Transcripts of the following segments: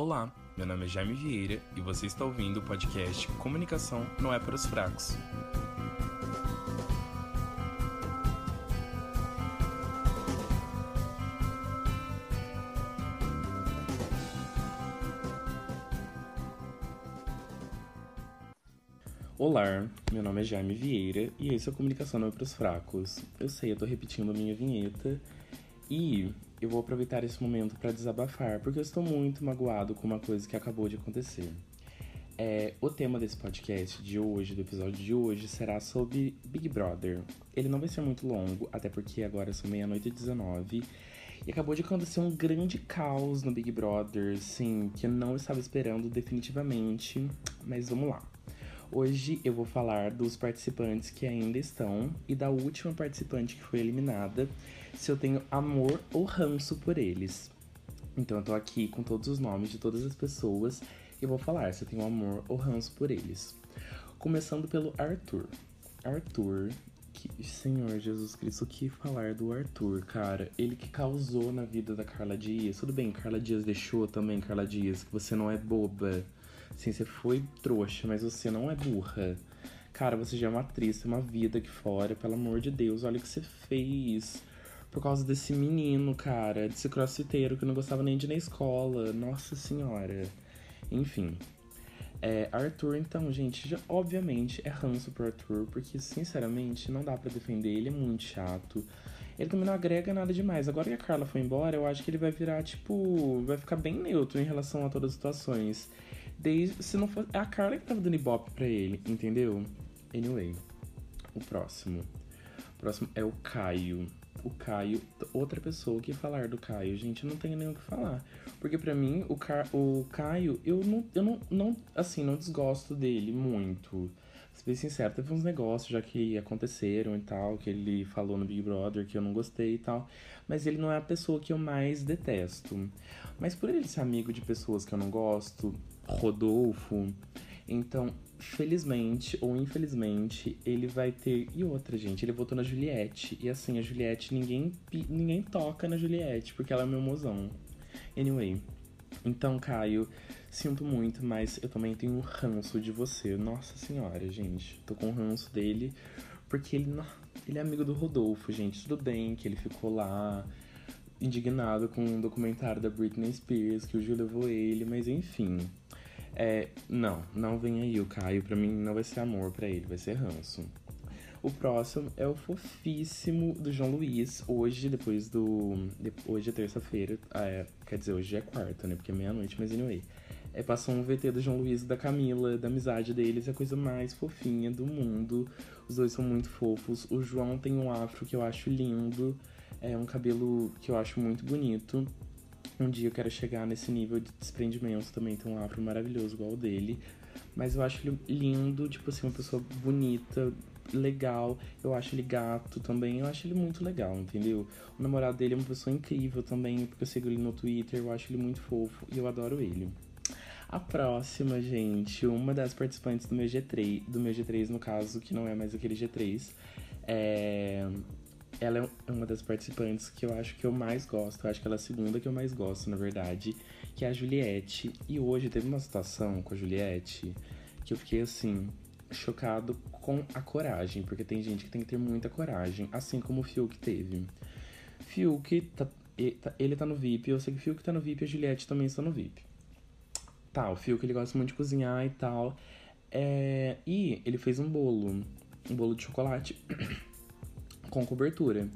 Olá, meu nome é Jaime Vieira e você está ouvindo o podcast Comunicação não é para os fracos. Olá, meu nome é Jaime Vieira e esse é o Comunicação não é para os fracos. Eu sei, eu tô repetindo a minha vinheta e eu vou aproveitar esse momento para desabafar, porque eu estou muito magoado com uma coisa que acabou de acontecer. É, o tema desse podcast de hoje, do episódio de hoje, será sobre Big Brother. Ele não vai ser muito longo, até porque agora são meia-noite e 19. E acabou de acontecer um grande caos no Big Brother, sim, que eu não estava esperando definitivamente. Mas vamos lá. Hoje eu vou falar dos participantes que ainda estão e da última participante que foi eliminada, se eu tenho amor ou ranço por eles. Então eu tô aqui com todos os nomes de todas as pessoas e vou falar se eu tenho amor ou ranço por eles. Começando pelo Arthur. Arthur, que, Senhor Jesus Cristo, o que falar do Arthur, cara? Ele que causou na vida da Carla Dias. Tudo bem, Carla Dias deixou também, Carla Dias, que você não é boba. Sim, você foi trouxa, mas você não é burra. Cara, você já é uma atriz, tem uma vida aqui fora, pelo amor de Deus, olha o que você fez. Por causa desse menino, cara, desse crossfiteiro que não gostava nem de ir na escola. Nossa senhora. Enfim. É, Arthur, então, gente, já, obviamente é ranço pro Arthur, porque, sinceramente, não dá para defender, ele é muito chato. Ele também não agrega nada demais. Agora que a Carla foi embora, eu acho que ele vai virar, tipo, vai ficar bem neutro em relação a todas as situações. Desde, se não fosse. É a Carla que tava dando ibope pra ele, entendeu? Anyway. O próximo. O próximo é o Caio. O Caio, outra pessoa que falar do Caio, gente, eu não tenho nem o que falar. Porque para mim, o, Car o Caio, eu não, eu não, não, assim, não desgosto dele muito. Se bem sincero, teve uns negócios já que aconteceram e tal, que ele falou no Big Brother que eu não gostei e tal. Mas ele não é a pessoa que eu mais detesto. Mas por ele ser amigo de pessoas que eu não gosto, Rodolfo. Então, felizmente ou infelizmente, ele vai ter. E outra, gente, ele votou na Juliette. E assim, a Juliette, ninguém, ninguém toca na Juliette, porque ela é meu mozão. Anyway. Então, Caio, sinto muito, mas eu também tenho ranço de você. Nossa senhora, gente. Tô com ranço dele, porque ele, ele é amigo do Rodolfo, gente. Tudo bem que ele ficou lá indignado com um documentário da Britney Spears, que o Gil levou ele, mas enfim. É, não, não vem aí o Caio, pra mim não vai ser amor para ele, vai ser ranço. O próximo é o fofíssimo do João Luiz. Hoje, depois do. De, hoje é terça-feira. Ah, é, quer dizer, hoje é quarta, né? Porque é meia-noite, mas anyway. É, passou um VT do João Luiz e da Camila, da amizade deles, é a coisa mais fofinha do mundo. Os dois são muito fofos. O João tem um afro que eu acho lindo. É um cabelo que eu acho muito bonito. Um dia eu quero chegar nesse nível de desprendimento também, ter um afro maravilhoso igual o dele. Mas eu acho ele lindo, tipo assim, uma pessoa bonita, legal. Eu acho ele gato também, eu acho ele muito legal, entendeu? O namorado dele é uma pessoa incrível também, porque eu sigo ele no Twitter, eu acho ele muito fofo e eu adoro ele. A próxima, gente, uma das participantes do meu G3, do meu G3 no caso, que não é mais aquele G3, é ela é uma das participantes que eu acho que eu mais gosto. Eu acho que ela é a segunda que eu mais gosto, na verdade, que é a Juliette. E hoje teve uma situação com a Juliette que eu fiquei assim, chocado com a coragem, porque tem gente que tem que ter muita coragem, assim como o Fiuk teve. Fiuk, tá, tá, ele tá no VIP, eu sei que o Fiuk tá no VIP e a Juliette também está no VIP. Tá, o Fiuk ele gosta muito de cozinhar e tal. É, e ele fez um bolo, um bolo de chocolate. com cobertura.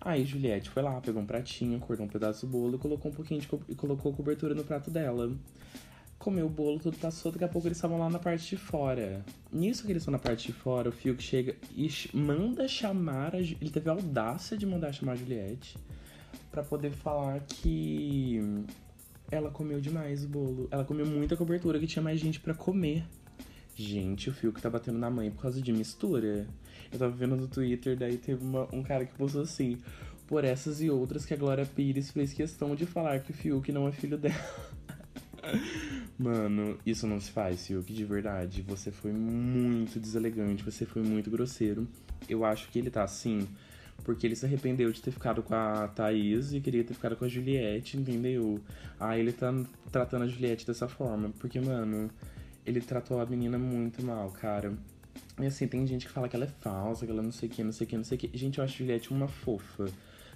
Aí Juliette foi lá, pegou um pratinho, cortou um pedaço do bolo e colocou um pouquinho de co e colocou cobertura no prato dela. Comeu o bolo, tudo passou, daqui a pouco eles estavam lá na parte de fora. Nisso que eles estão na parte de fora, o Fiuk chega e manda chamar a, Ele teve a audácia de mandar chamar a Juliette para poder falar que ela comeu demais o bolo. Ela comeu muita cobertura, que tinha mais gente para comer. Gente, o Fiuk tá batendo na mãe por causa de mistura. Eu tava vendo no Twitter, daí teve uma, um cara que postou assim: Por essas e outras que a Glória Pires fez questão de falar que o Fiuk não é filho dela. Mano, isso não se faz, Fiuk, de verdade. Você foi muito deselegante, você foi muito grosseiro. Eu acho que ele tá assim Porque ele se arrependeu de ter ficado com a Thaís e queria ter ficado com a Juliette, entendeu? Aí ele tá tratando a Juliette dessa forma. Porque, mano, ele tratou a menina muito mal, cara. E assim, tem gente que fala que ela é falsa, que ela não sei o que, não sei o que, não sei o que. Gente, eu acho Juliette uma fofa.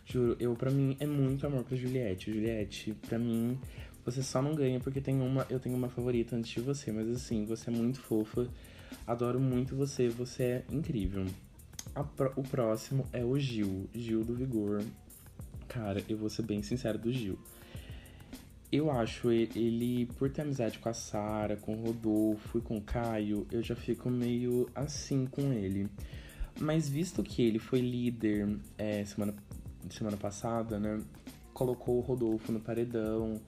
Juro, eu, pra mim, é muito amor pra Juliette. Juliette, pra mim, você só não ganha porque tem uma, eu tenho uma favorita antes de você. Mas assim, você é muito fofa. Adoro muito você, você é incrível. O próximo é o Gil, Gil do Vigor. Cara, eu vou ser bem sincero do Gil. Eu acho ele, por ter amizade com a Sara, com o Rodolfo e com o Caio, eu já fico meio assim com ele. Mas visto que ele foi líder é, semana, semana passada, né? Colocou o Rodolfo no paredão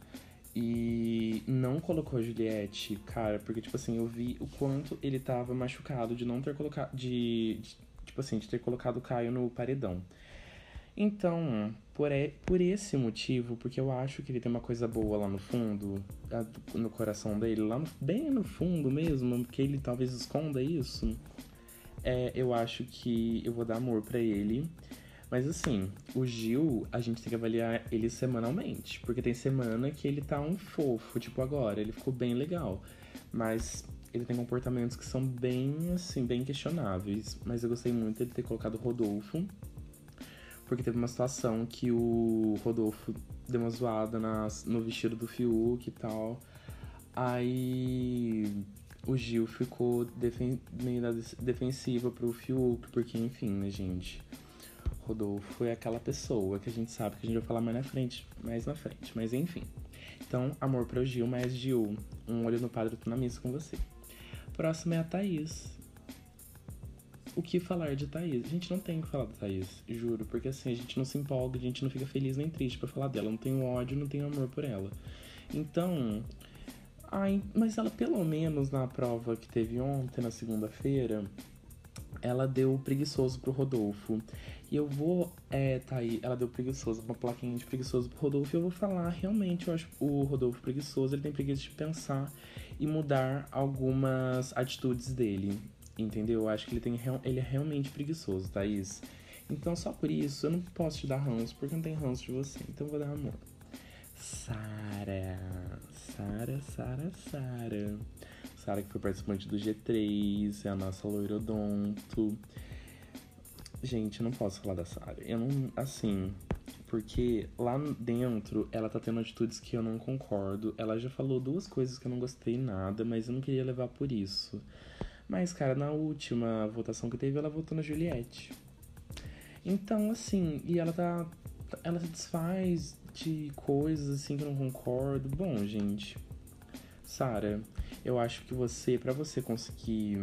e não colocou a Juliette, cara, porque, tipo assim, eu vi o quanto ele tava machucado de não ter colocado. De, de tipo assim, de ter colocado o Caio no paredão. Então, por, e, por esse motivo, porque eu acho que ele tem uma coisa boa lá no fundo, no coração dele, lá no, bem no fundo mesmo, que ele talvez esconda isso, é, eu acho que eu vou dar amor para ele. Mas assim, o Gil, a gente tem que avaliar ele semanalmente. Porque tem semana que ele tá um fofo, tipo agora, ele ficou bem legal. Mas ele tem comportamentos que são bem, assim, bem questionáveis. Mas eu gostei muito de ter colocado o Rodolfo. Porque teve uma situação que o Rodolfo deu uma zoada no vestido do Fiuk e tal. Aí o Gil ficou defen meio defensiva pro Fiuk, porque enfim, né, gente? Rodolfo é aquela pessoa que a gente sabe que a gente vai falar mais na frente, mais na frente, mas enfim. Então, amor pro Gil, mas Gil, um olho no padre, tô na missa com você. Próximo é a Thaís. O que falar de Thaís? A gente não tem o que falar da Thaís, juro, porque assim, a gente não se empolga, a gente não fica feliz nem triste para falar dela, não tem ódio, não tem amor por ela. Então, ai, mas ela pelo menos na prova que teve ontem, na segunda-feira, ela deu preguiçoso pro Rodolfo. E eu vou, é, tá aí, ela deu preguiçoso, uma plaquinha de preguiçoso pro Rodolfo, e eu vou falar, realmente, eu acho o Rodolfo preguiçoso, ele tem preguiça de pensar e mudar algumas atitudes dele, entendeu? Eu acho que ele, tem, ele é realmente preguiçoso, Thaís. Então, só por isso, eu não posso te dar ranço, porque não tem ranço de você, então eu vou dar amor. Sara, Sara, Sara, Sara. Sara que foi participante do G3, é a nossa loirodonto. Gente, eu não posso falar da Sarah. Eu não. Assim. Porque lá dentro ela tá tendo atitudes que eu não concordo. Ela já falou duas coisas que eu não gostei nada, mas eu não queria levar por isso. Mas, cara, na última votação que teve, ela votou na Juliette. Então, assim, e ela tá. Ela se desfaz de coisas assim que eu não concordo. Bom, gente. Sara, eu acho que você, para você conseguir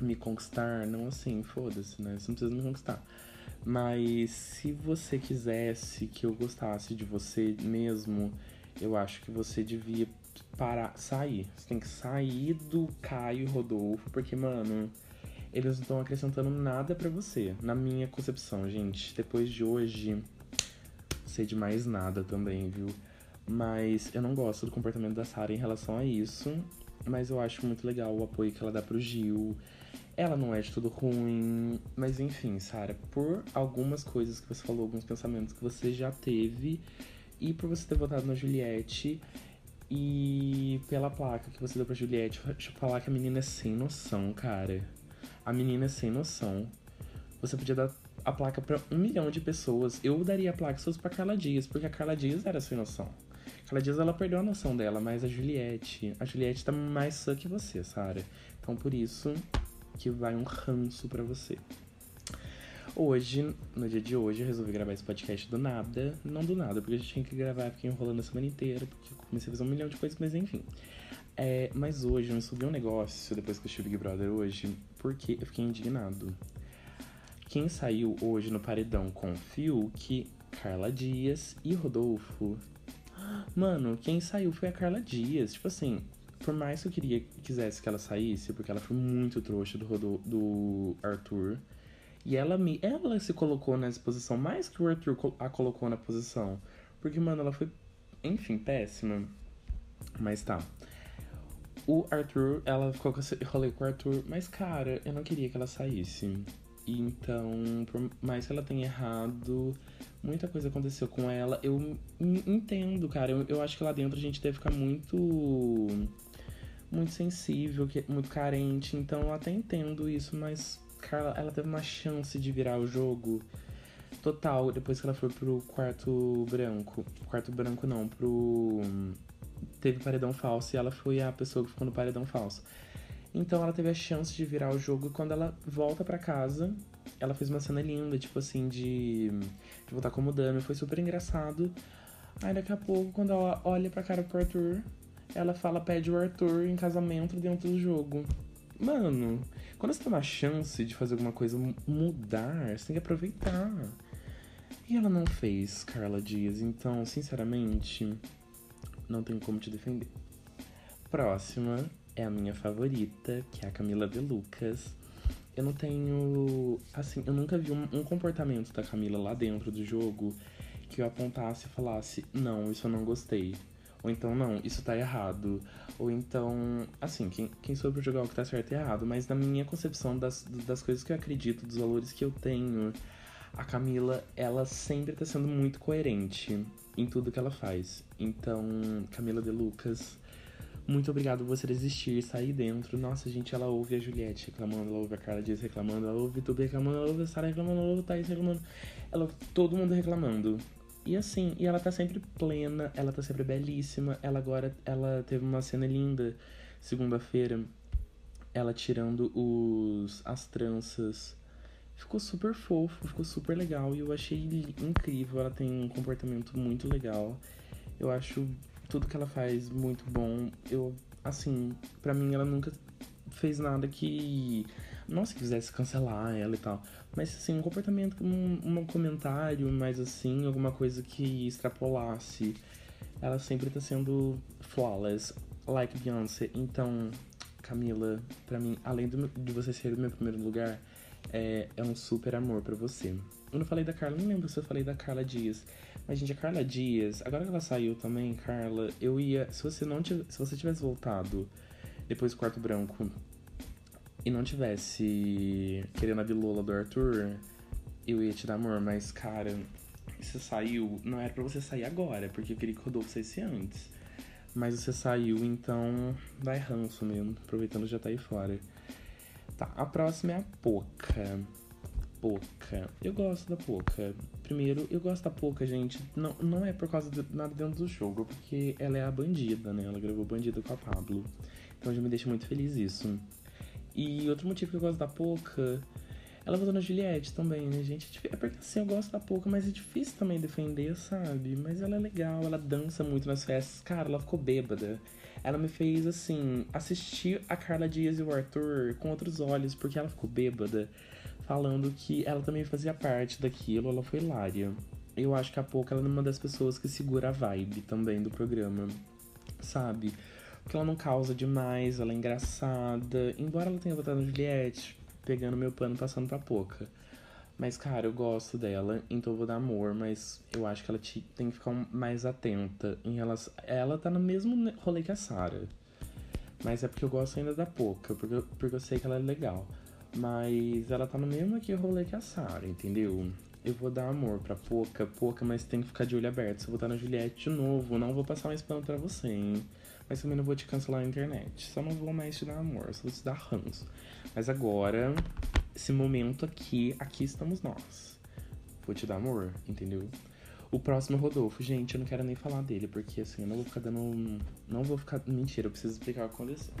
me conquistar, não assim, foda-se, né? Você não precisa me conquistar. Mas se você quisesse que eu gostasse de você mesmo, eu acho que você devia parar, sair. Você tem que sair do Caio e Rodolfo, porque, mano, eles não estão acrescentando nada para você. Na minha concepção, gente. Depois de hoje, sei de mais nada também, viu? Mas eu não gosto do comportamento da Sarah em relação a isso. Mas eu acho muito legal o apoio que ela dá pro Gil. Ela não é de tudo ruim, mas enfim, Sara, por algumas coisas que você falou, alguns pensamentos que você já teve, e por você ter votado na Juliette, e pela placa que você deu pra Juliette, deixa eu falar que a menina é sem noção, cara. A menina é sem noção. Você podia dar a placa para um milhão de pessoas. Eu daria a placa se fosse pra Carla Dias, porque a Carla Dias era sem noção. Carla Dias ela perdeu a noção dela, mas a Juliette. A Juliette tá mais sã que você, Sara. Então por isso, que vai um ranço para você. Hoje, no dia de hoje, eu resolvi gravar esse podcast do nada. Não do nada, porque a gente tinha que gravar, fiquei enrolando a semana inteira, porque comecei a fazer um milhão de coisas, mas enfim. É, mas hoje eu me subi um negócio, depois que eu o Big Brother hoje, porque eu fiquei indignado. Quem saiu hoje no paredão com Fiuk, Carla Dias e Rodolfo. Mano, quem saiu foi a Carla Dias. Tipo assim, por mais que eu queria, quisesse que ela saísse, porque ela foi muito trouxa do, do, do Arthur. E ela me. Ela se colocou nessa posição mais que o Arthur a colocou na posição. Porque, mano, ela foi, enfim, péssima. Mas tá. O Arthur, ela ficou com esse rolê com o Arthur, mas cara, eu não queria que ela saísse. Então, por mais que ela tenha errado, muita coisa aconteceu com ela. Eu entendo, cara. Eu, eu acho que lá dentro a gente deve ficar muito. Muito sensível, muito carente. Então eu até entendo isso, mas, cara, ela teve uma chance de virar o jogo total depois que ela foi pro quarto branco. Quarto branco não, pro. Teve paredão falso e ela foi a pessoa que ficou no paredão falso. Então ela teve a chance de virar o jogo e quando ela volta para casa, ela fez uma cena linda, tipo assim, de, de voltar como dama. Foi super engraçado. Aí daqui a pouco, quando ela olha pra cara pro Arthur, ela fala, pede o Arthur em casamento dentro do jogo. Mano, quando você tem uma chance de fazer alguma coisa mudar, você tem que aproveitar. E ela não fez, Carla Dias, então, sinceramente, não tenho como te defender. Próxima é a minha favorita, que é a Camila De Lucas. Eu não tenho. Assim, eu nunca vi um, um, comportamento da Camila lá dentro do jogo que eu apontasse e falasse: não, isso eu não gostei. Ou então, não, isso tá errado. Ou então, assim, quem, quem soube jogar o que tá certo e errado. Mas na minha concepção das, das coisas que eu acredito, dos valores que eu tenho, a Camila, ela sempre tá sendo muito coerente em tudo que ela faz. Então, Camila de Lucas muito obrigado por você existir, sair dentro. Nossa, gente, ela ouve a Juliette reclamando, ela ouve a Carla Dias reclamando, ela ouve tudo reclamando, ela ouve a Sarah reclamando, ela ouve a Thaís reclamando. Ela ouve todo mundo reclamando. E assim, e ela tá sempre plena, ela tá sempre belíssima. Ela agora, ela teve uma cena linda segunda-feira, ela tirando os as tranças. Ficou super fofo, ficou super legal e eu achei incrível. Ela tem um comportamento muito legal. Eu acho tudo que ela faz muito bom. Eu, assim, para mim ela nunca fez nada que. Nossa, que quisesse cancelar ela e tal. Mas, assim, um comportamento, um, um comentário, mais assim, alguma coisa que extrapolasse. Ela sempre tá sendo flawless, like Beyoncé. Então, Camila, para mim, além do, de você ser o meu primeiro lugar, é, é um super amor para você. Eu não falei da Carla, não lembro se eu falei da Carla Dias. Mas, gente, a Carla Dias, agora que ela saiu também, Carla, eu ia. Se você não tivesse, se você tivesse voltado depois do quarto branco e não tivesse querendo a bilola do Arthur, eu ia te dar amor, mas, cara, você saiu. Não era pra você sair agora, porque eu queria que o Rodolfo saísse antes. Mas você saiu, então vai ranço mesmo, aproveitando já tá aí fora. Tá, a próxima é a Poca. Poca. Eu gosto da Poca. Primeiro, eu gosto da Poca, gente. Não, não é por causa de nada dentro do jogo, porque ela é a bandida, né? Ela gravou Bandida com a Pablo. Então já me deixa muito feliz isso. E outro motivo que eu gosto da Poca. Ela votou na Juliette também, né, gente? É porque assim, eu gosto da Poca, mas é difícil também defender, sabe? Mas ela é legal, ela dança muito nas festas. Cara, ela ficou bêbada. Ela me fez, assim, assistir a Carla Dias e o Arthur com outros olhos, porque ela ficou bêbada falando que ela também fazia parte daquilo, ela foi hilária. Eu acho que a pouco ela é uma das pessoas que segura a vibe também do programa, sabe? Porque ela não causa demais, ela é engraçada. Embora ela tenha votado no Juliette, pegando meu pano passando pra pouca. Mas, cara, eu gosto dela, então eu vou dar amor, mas eu acho que ela te, tem que ficar mais atenta em relação. Ela tá no mesmo rolê que a Sarah. Mas é porque eu gosto ainda da Poca, porque, porque eu sei que ela é legal. Mas ela tá no mesmo que rolê que a Sarah, entendeu? Eu vou dar amor pra pouca, pouca, mas tem que ficar de olho aberto. Se eu botar na Juliette de novo, não vou passar mais pano pra você, hein? Mas também não vou te cancelar na internet. Só não vou mais te dar amor, só vou te dar ranço. Mas agora, esse momento aqui, aqui estamos nós. Vou te dar amor, entendeu? O próximo é Rodolfo. Gente, eu não quero nem falar dele, porque assim, eu não vou ficar dando. Não vou ficar. Mentira, eu preciso explicar o que aconteceu.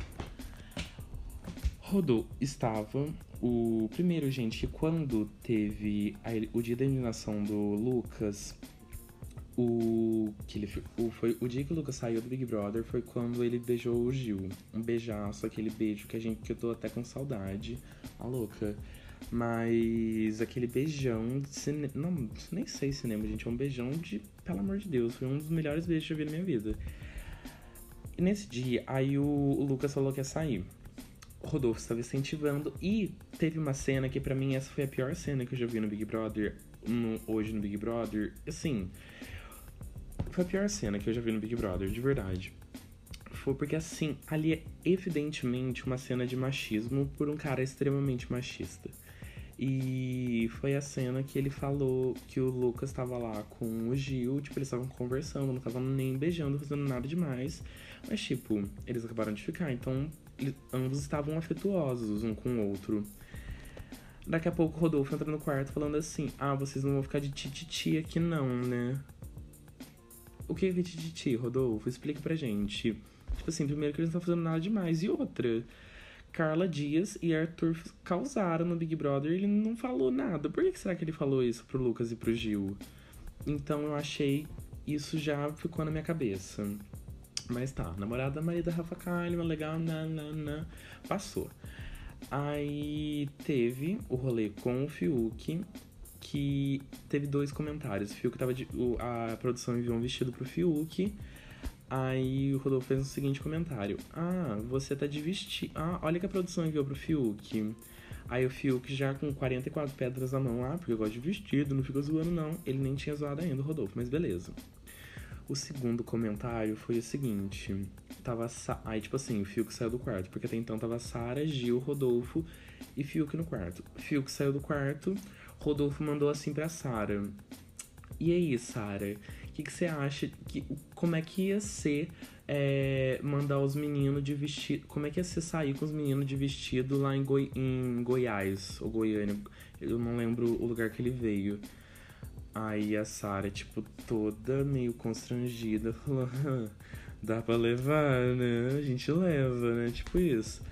Rodou estava o primeiro, gente, que quando teve a, o dia da eliminação do Lucas, o que ele o, foi o dia que o Lucas saiu do Big Brother foi quando ele beijou o Gil, um beijaço, aquele beijo que a gente que eu tô até com saudade, a louca. Mas aquele beijão de cinema. Não, nem sei cinema, gente. É um beijão de. Pelo amor de Deus. Foi um dos melhores beijos que eu vi na minha vida. E nesse dia, aí o, o Lucas falou que ia sair. Rodolfo estava incentivando e teve uma cena que para mim essa foi a pior cena que eu já vi no Big Brother, no, hoje no Big Brother. Assim, foi a pior cena que eu já vi no Big Brother, de verdade. Foi porque assim, ali é evidentemente uma cena de machismo por um cara extremamente machista. E foi a cena que ele falou que o Lucas tava lá com o Gil, tipo, eles estavam conversando, não estavam nem beijando, fazendo nada demais. Mas, tipo, eles acabaram de ficar, então eles, ambos estavam afetuosos um com o outro. Daqui a pouco o Rodolfo entra no quarto falando assim: Ah, vocês não vão ficar de tititi aqui não, né? O que é tititi, Rodolfo? Explica pra gente. Tipo assim, primeiro que eles não estão fazendo nada demais. E outra, Carla Dias e Arthur causaram no Big Brother ele não falou nada. Por que será que ele falou isso pro Lucas e pro Gil? Então eu achei isso já ficou na minha cabeça. Mas tá, namorada da Rafa Kalimann, legal, nanana, passou. Aí teve o rolê com o Fiuk, que teve dois comentários. O Fiuk tava de, a produção enviou um vestido pro Fiuk Aí o Rodolfo fez o seguinte comentário: Ah, você tá de vestido. Ah, olha que a produção enviou pro Fiuk. Aí o Fiuk já com 44 pedras na mão, ah, porque eu gosto de vestido, não fica zoando não. Ele nem tinha zoado ainda o Rodolfo, mas beleza. O segundo comentário foi o seguinte: tava. Aí, tipo assim, o Fiuk saiu do quarto, porque até então tava Sara, Gil, Rodolfo e Fiuk no quarto. Fiuk saiu do quarto, Rodolfo mandou assim pra Sara: E aí, Sara? que, que você acha? Que, como é que ia ser é, mandar os meninos de vestido. Como é que ia ser sair com os meninos de vestido lá em, Goi, em Goiás ou Goiânia? Eu não lembro o lugar que ele veio. Aí a Sara, tipo, toda meio constrangida, falou: dá pra levar, né? A gente leva, né? Tipo isso.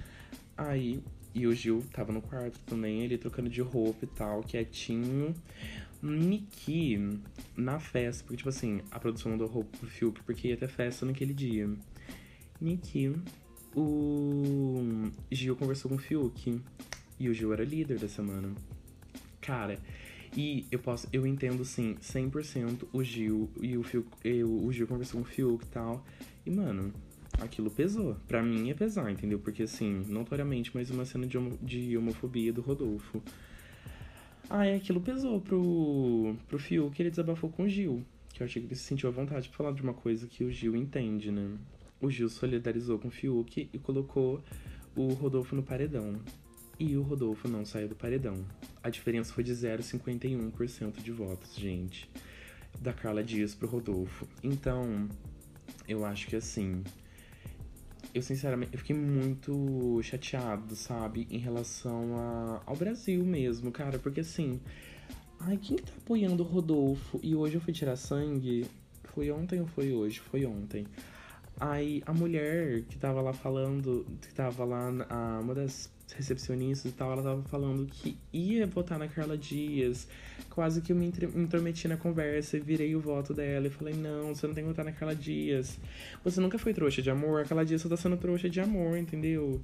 Aí, e o Gil tava no quarto também, ele trocando de roupa e tal, quietinho. Niki, na festa, porque, tipo assim, a produção mandou roupa pro Fiuk porque ia ter festa naquele dia. Niki, o Gil conversou com o Fiuk. E o Gil era líder da semana. Cara, e eu posso, eu entendo sim, 100% o Gil e o Fiuk, eu, o Gil conversou com o Fiuk e tal. E, mano, aquilo pesou. Pra mim é pesar, entendeu? Porque, assim, notoriamente, mais uma cena de, homo, de homofobia do Rodolfo. Aí aquilo pesou pro, pro Fiuk que ele desabafou com o Gil. Que eu achei que ele se sentiu à vontade de falar de uma coisa que o Gil entende, né? O Gil solidarizou com o Fiuk e colocou o Rodolfo no paredão. E o Rodolfo não saiu do paredão. A diferença foi de 0,51% de votos, gente. Da Carla Dias pro Rodolfo. Então, eu acho que assim eu sinceramente eu fiquei muito chateado, sabe, em relação a, ao Brasil mesmo, cara, porque assim, ai, quem tá apoiando o Rodolfo? E hoje eu fui tirar sangue, foi ontem ou foi hoje? Foi ontem. Aí a mulher que tava lá falando, que tava lá, uma das recepcionistas e tal, ela tava falando que ia votar na Carla Dias. Quase que eu me intrometi na conversa e virei o voto dela e falei: não, você não tem que votar na Carla Dias. Você nunca foi trouxa de amor, a Carla Dias só tá sendo trouxa de amor, entendeu?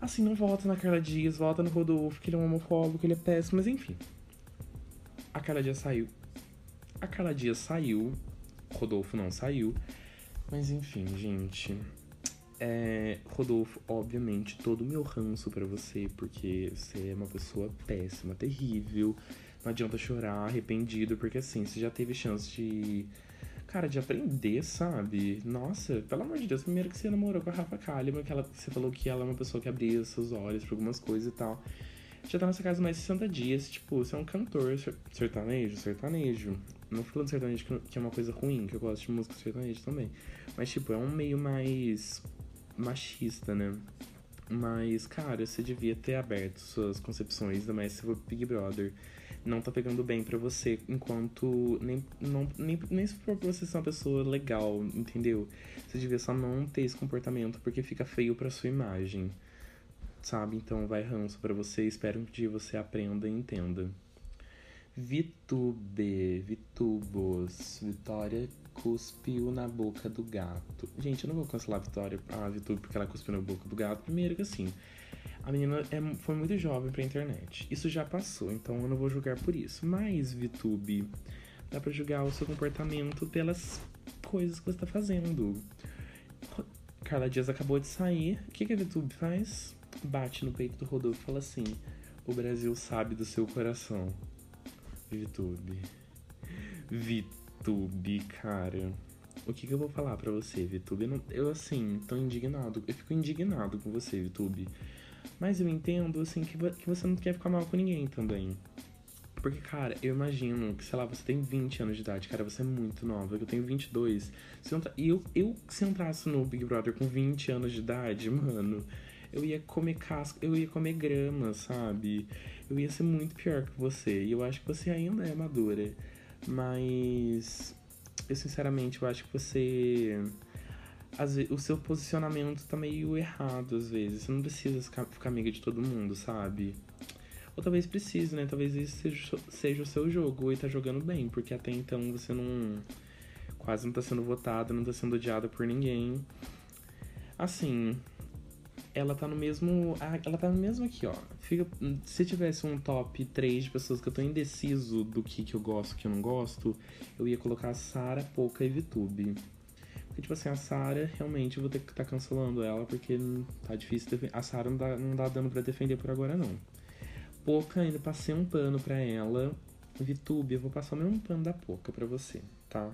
Assim, não vota na Carla Dias, vota no Rodolfo, que ele é um homofóbico, que ele é péssimo, mas enfim. A Carla Dias saiu. A Carla Dias saiu, Rodolfo não saiu. Mas enfim, gente. É, Rodolfo, obviamente, todo o meu ranço para você, porque você é uma pessoa péssima, terrível. Não adianta chorar, arrependido, porque assim, você já teve chance de. Cara, de aprender, sabe? Nossa, pelo amor de Deus, primeiro que você namorou com a Rafa Kalimann, que ela, você falou que ela é uma pessoa que abria seus olhos pra algumas coisas e tal. Já tá nessa casa mais de 60 dias, tipo, você é um cantor sertanejo, sertanejo. Não falando sertanejo que é uma coisa ruim, que eu gosto de música sertaneja também. Mas, tipo, é um meio mais machista, né? Mas, cara, você devia ter aberto suas concepções, ainda mais se for Big Brother. Não tá pegando bem para você enquanto. Nem, não, nem, nem se for pra você ser uma pessoa legal, entendeu? Você devia só não ter esse comportamento porque fica feio pra sua imagem. Sabe? Então vai ranço para você. Espero que um dia você aprenda e entenda. Vitube, Vitubos, Vitória cuspiu na boca do gato. Gente, eu não vou cancelar a Vitória, a Vitube, porque ela cuspiu na boca do gato. Primeiro que assim, a menina é, foi muito jovem pra internet. Isso já passou, então eu não vou julgar por isso. Mas, Vitube, dá pra julgar o seu comportamento pelas coisas que você tá fazendo. Carla Dias acabou de sair. O que, que a Vitube faz? Bate no peito do Rodolfo e fala assim: O Brasil sabe do seu coração. Vitube. Vitube. VTube, cara. O que, que eu vou falar para você, VTube? Eu, eu, assim, tô indignado. Eu fico indignado com você, VTube. Mas eu entendo, assim, que, que você não quer ficar mal com ninguém também. Porque, cara, eu imagino que, sei lá, você tem 20 anos de idade, cara, você é muito nova, eu tenho 22. Se eu, eu, eu, se entrasse no Big Brother com 20 anos de idade, mano, eu ia comer casca, eu ia comer grama, sabe? Eu ia ser muito pior que você. E eu acho que você ainda é madura. Mas eu sinceramente eu acho que você. Vezes, o seu posicionamento tá meio errado às vezes. Você não precisa ficar, ficar amiga de todo mundo, sabe? Ou talvez precise, né? Talvez esse seja, seja o seu jogo e tá jogando bem, porque até então você não. Quase não tá sendo votada, não tá sendo odiada por ninguém. Assim, ela tá no mesmo. Ela tá no mesmo aqui, ó. Fica, se tivesse um top 3 de pessoas que eu tô indeciso do que, que eu gosto que eu não gosto, eu ia colocar Sara, Poca e Vitube. Porque, tipo assim, a Sara, realmente, eu vou ter que estar tá cancelando ela, porque tá difícil. A Sara não dá, não dá dando pra defender por agora, não. Poca, ainda passei um pano pra ela. Vitube, eu vou passar o mesmo pano da Poca pra você, tá?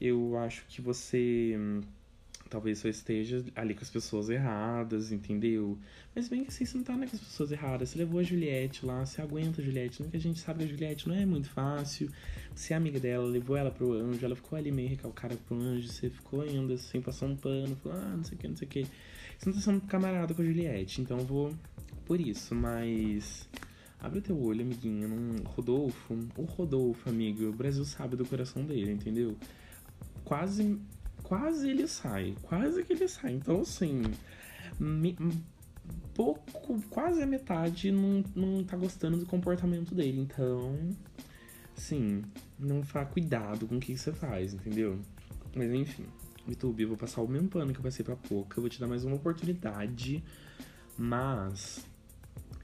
Eu acho que você hum, talvez só esteja ali com as pessoas erradas, entendeu? Mas bem que assim, você não tá né, com as pessoas erradas. Você levou a Juliette lá, você aguenta a Juliette. Não que a gente sabe que a Juliette não é muito fácil. Você é amiga dela, levou ela pro anjo, ela ficou ali meio recalcada pro anjo, você ficou ainda assim, passou um pano, falou, ah, não sei o que, não sei o que. Você não tá sendo camarada com a Juliette, então eu vou por isso, mas. Abre o teu olho, amiguinho. Num... Rodolfo, o Rodolfo, amigo, o Brasil sabe do coração dele, entendeu? Quase quase ele sai. Quase que ele sai. Então, assim. Me, pouco, quase a metade não, não tá gostando do comportamento dele. Então, sim, não faz cuidado com o que você faz, entendeu? Mas enfim, YouTube, eu vou passar o mesmo pano que eu passei pra pouca. Eu vou te dar mais uma oportunidade. Mas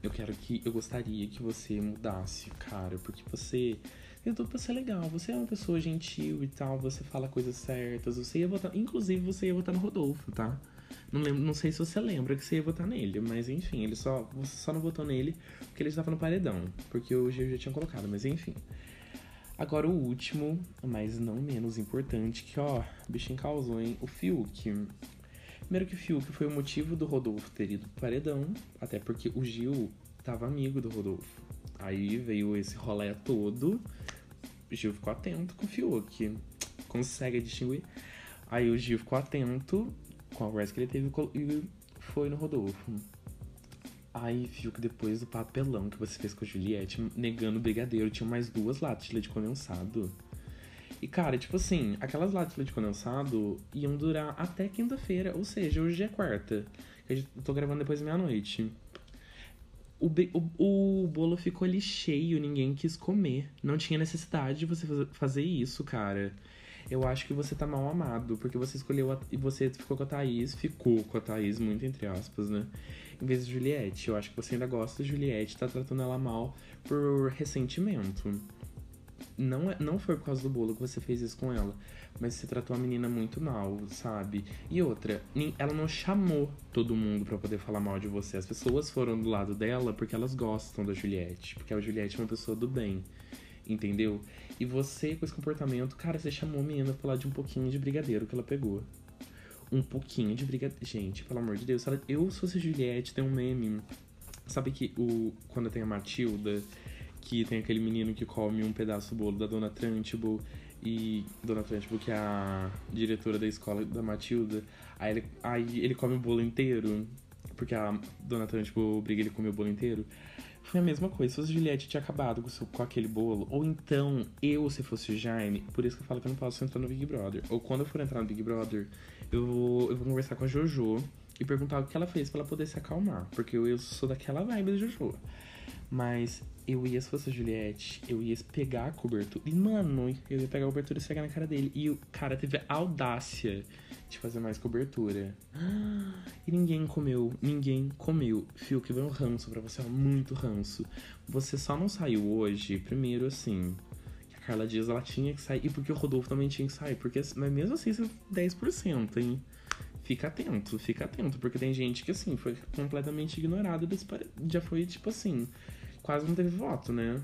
eu quero que. Eu gostaria que você mudasse, cara. Porque você tem tudo pra ser legal. Você é uma pessoa gentil e tal, você fala coisas certas. Você ia votar. Inclusive, você ia votar no Rodolfo, tá? Não, lembro, não sei se você lembra que você ia votar nele, mas enfim, ele só, você só não votou nele porque ele estava no paredão. Porque hoje eu já tinha colocado, mas enfim. Agora o último, mas não menos importante, que ó, bichinho causou, hein? O Fiuk. Primeiro que o Fiuk foi o motivo do Rodolfo ter ido pro paredão, até porque o Gil tava amigo do Rodolfo. Aí veio esse rolé todo. Gil ficou atento com o Fiuk. Consegue distinguir. Aí o Gil ficou atento com a conversa que ele teve e foi no Rodolfo. Aí, Fiuk, depois do papelão que você fez com a Juliette, negando o brigadeiro, tinha mais duas latas de leite condensado. E, cara, tipo assim, aquelas latas de leite condensado iam durar até quinta-feira, ou seja, hoje é quarta. Eu tô gravando depois meia-noite o, o, o bolo ficou ali cheio, ninguém quis comer. Não tinha necessidade de você fazer isso, cara. Eu acho que você tá mal amado, porque você escolheu e você ficou com a Thaís, ficou com a Thaís, muito entre aspas, né? Em vez de Juliette. Eu acho que você ainda gosta de Juliette, tá tratando ela mal por ressentimento. Não, é, não foi por causa do bolo que você fez isso com ela mas você tratou a menina muito mal, sabe? E outra, ela não chamou todo mundo para poder falar mal de você. As pessoas foram do lado dela porque elas gostam da Juliette, porque a Juliette é uma pessoa do bem, entendeu? E você, com esse comportamento, cara, você chamou a menina pra falar de um pouquinho de brigadeiro que ela pegou. Um pouquinho de brigadeiro. Gente, pelo amor de Deus, eu, se fosse Juliette, tem um meme. Sabe que o quando tem a Matilda, que tem aquele menino que come um pedaço do bolo da Dona Trunchbull e Dona Trunchbull, que é a diretora da escola da Matilda, aí ele, aí ele come o bolo inteiro, porque a Dona Trunchbull obriga ele a comer o bolo inteiro. Foi a mesma coisa, se fosse Juliette tinha acabado com, com aquele bolo, ou então eu, se fosse Jaime, por isso que eu falo que eu não posso entrar no Big Brother. Ou quando eu for entrar no Big Brother, eu vou, eu vou conversar com a Jojo e perguntar o que ela fez para ela poder se acalmar, porque eu, eu sou daquela vibe da Jojo. Mas eu ia, se fosse a Juliette, eu ia pegar a cobertura. E, mano, eu ia pegar a cobertura e pegar na cara dele. E o cara teve a audácia de fazer mais cobertura. E ninguém comeu. Ninguém comeu. Fio, que veio um ranço pra você, ó, muito ranço. Você só não saiu hoje, primeiro assim. Que a Carla Dias ela tinha que sair. E porque o Rodolfo também tinha que sair. Porque, mas mesmo assim, isso é 10%, hein? Fica atento, fica atento, porque tem gente que assim foi completamente ignorada já foi tipo assim, quase não teve voto, né?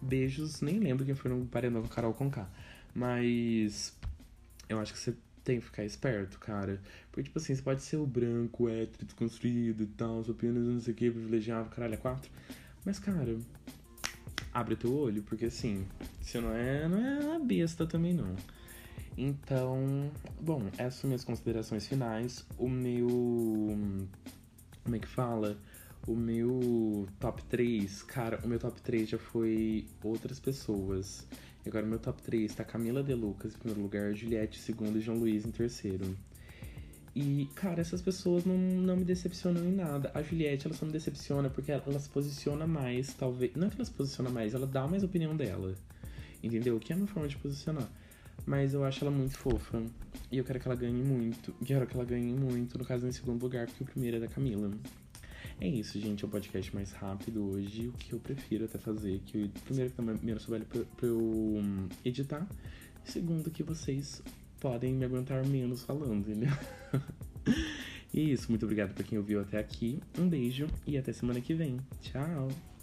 Beijos, nem lembro quem foi no paredão com Carol Conká. Mas eu acho que você tem que ficar esperto, cara. Porque, tipo assim, você pode ser o branco, hétero, desconstruído e tal, sou apenas não sei o que, privilegiado, caralho, é quatro. Mas, cara, abre teu olho, porque assim, você não é, não é uma besta também, não. Então, bom, essas são minhas considerações finais. O meu. Como é que fala? O meu top 3, cara, o meu top 3 já foi outras pessoas. E agora o meu top 3 tá Camila De Lucas em primeiro lugar, Juliette em segundo e João Luiz em terceiro. E, cara, essas pessoas não, não me decepcionam em nada. A Juliette, ela só me decepciona porque ela, ela se posiciona mais, talvez. Não é que ela se posiciona mais, ela dá mais opinião dela. Entendeu? Que é a minha forma de posicionar. Mas eu acho ela muito fofa. E eu quero que ela ganhe muito. Quero que ela ganhe muito, no caso, em segundo lugar, porque o primeiro é da Camila. É isso, gente. É o podcast mais rápido hoje. O que eu prefiro até fazer. Que eu, primeiro, que tá menos trabalho pra, pra eu hum, editar. Segundo, que vocês podem me aguentar menos falando, entendeu? e é isso. Muito obrigado pra quem ouviu até aqui. Um beijo e até semana que vem. Tchau!